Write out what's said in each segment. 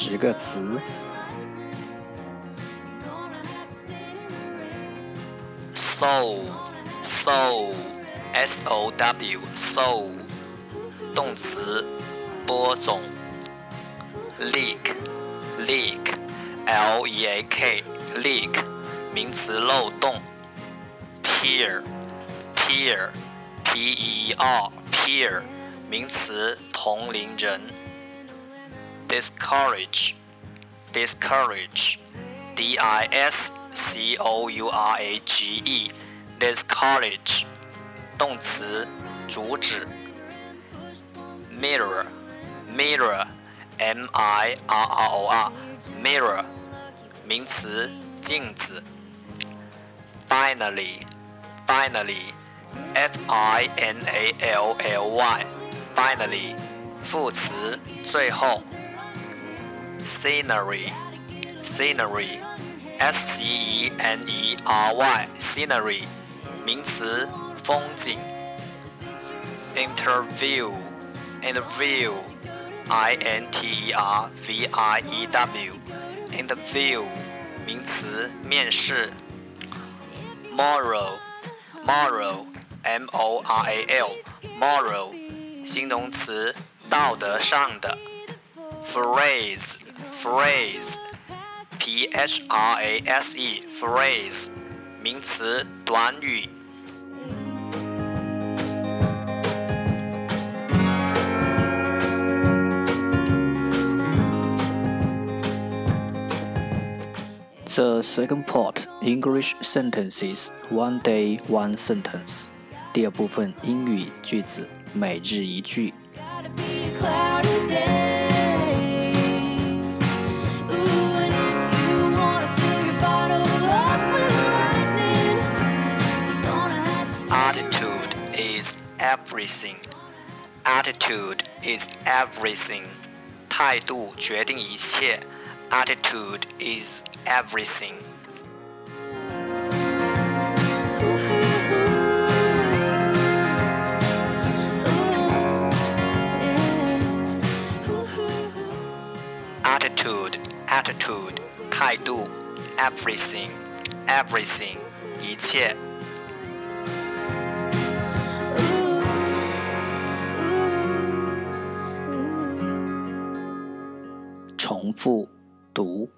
十个词。soul soul s o w soul 动词播种。leak leak l e a k leak 名词漏洞。peer peer p e e r peer 名词同龄人。discourage, discourage, D I S C O U R A G E, discourage，动词，阻止。mirror, mirror, M I R R O R, mirror, 名词，镜子。finally, finally, F I N A L L Y, finally, 副词，最后。 scenery, scenery, s c e n e r y, scenery, 名词，风景。interview, interview, i n t e r v i e w, interview, 名词，面试。moral, moral, m o r a l, moral, 形容词，道德上的。phrase phrase p h r a s e phrase 名词短语。The second part English sentences one day one sentence 第二部分英语句子每日一句。 everything. Attitude is everything. 态度决定一切。Attitude is everything. Attitude, attitude, 态度，everything, everything, 一切。 重复读。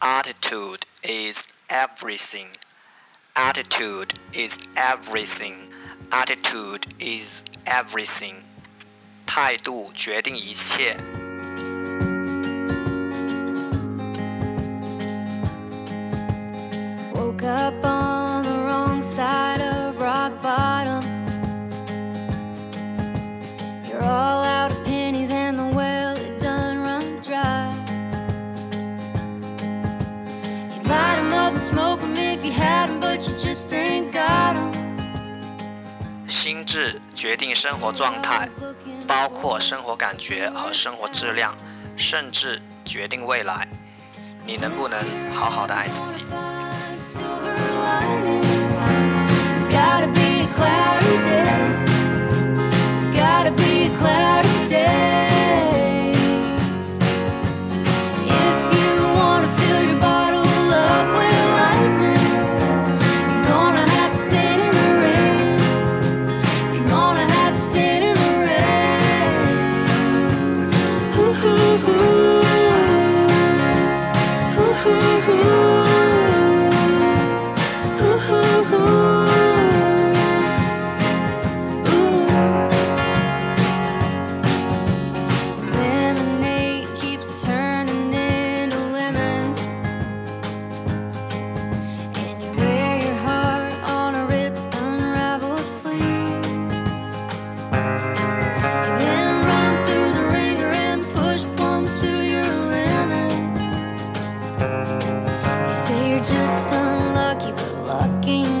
Attitude is everything. Attitude is everything. Attitude is everything. 态度决定一切。Woke up 心智决定生活状态，包括生活感觉和生活质量，甚至决定未来。你能不能好好的爱自己 You say you're just unlucky, but lucky.